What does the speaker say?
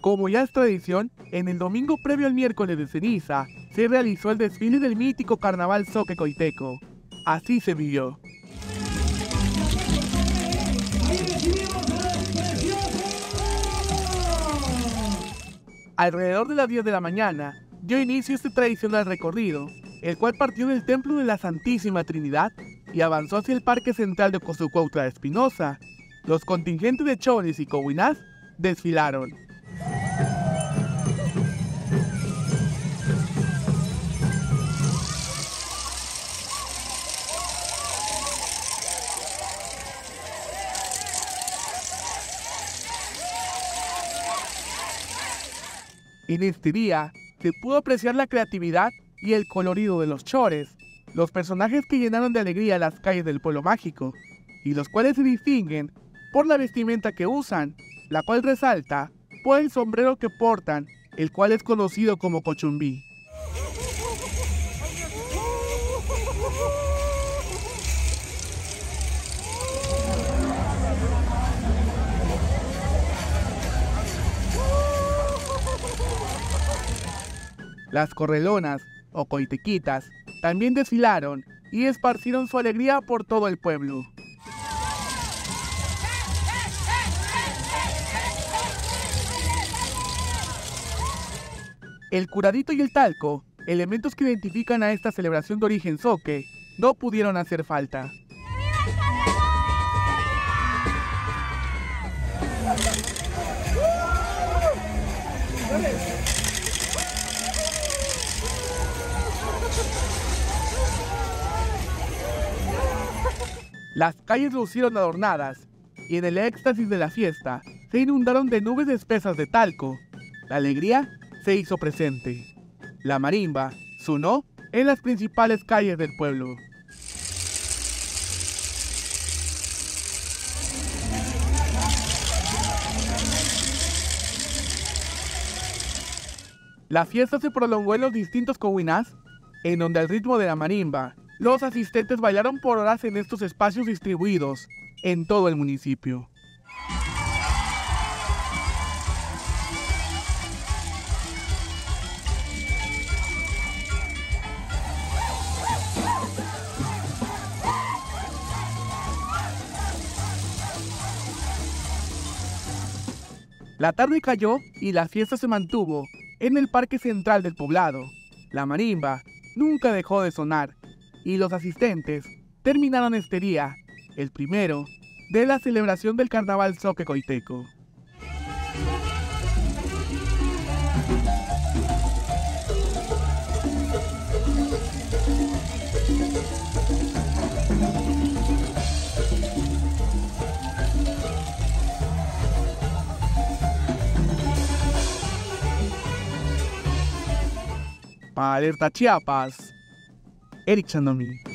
Como ya es tradición, en el domingo previo al miércoles de ceniza, se realizó el desfile del mítico carnaval Soque Coiteco. Así se vivió. Alrededor de las 10 de la mañana, dio inicio este tradicional recorrido, el cual partió del Templo de la Santísima Trinidad y avanzó hacia el Parque Central de Cozucuautla Espinosa. Los contingentes de Chones y Cohuinaz desfilaron. En este día se pudo apreciar la creatividad y el colorido de los chores, los personajes que llenaron de alegría las calles del pueblo mágico, y los cuales se distinguen por la vestimenta que usan, la cual resalta por el sombrero que portan, el cual es conocido como cochumbí. Las correlonas o coitequitas también desfilaron y esparcieron su alegría por todo el pueblo. El curadito y el talco, elementos que identifican a esta celebración de origen soque, no pudieron hacer falta. Las calles lucieron adornadas y en el éxtasis de la fiesta se inundaron de nubes espesas de talco. La alegría se hizo presente. La marimba sonó en las principales calles del pueblo. La fiesta se prolongó en los distintos cohuinás, en donde al ritmo de la marimba, los asistentes bailaron por horas en estos espacios distribuidos en todo el municipio. La tarde cayó y la fiesta se mantuvo en el parque central del poblado. La marimba nunca dejó de sonar y los asistentes terminaron este día, el primero, de la celebración del carnaval Soque Coiteco. Para Alerta Chiapas, Eric Chandomí.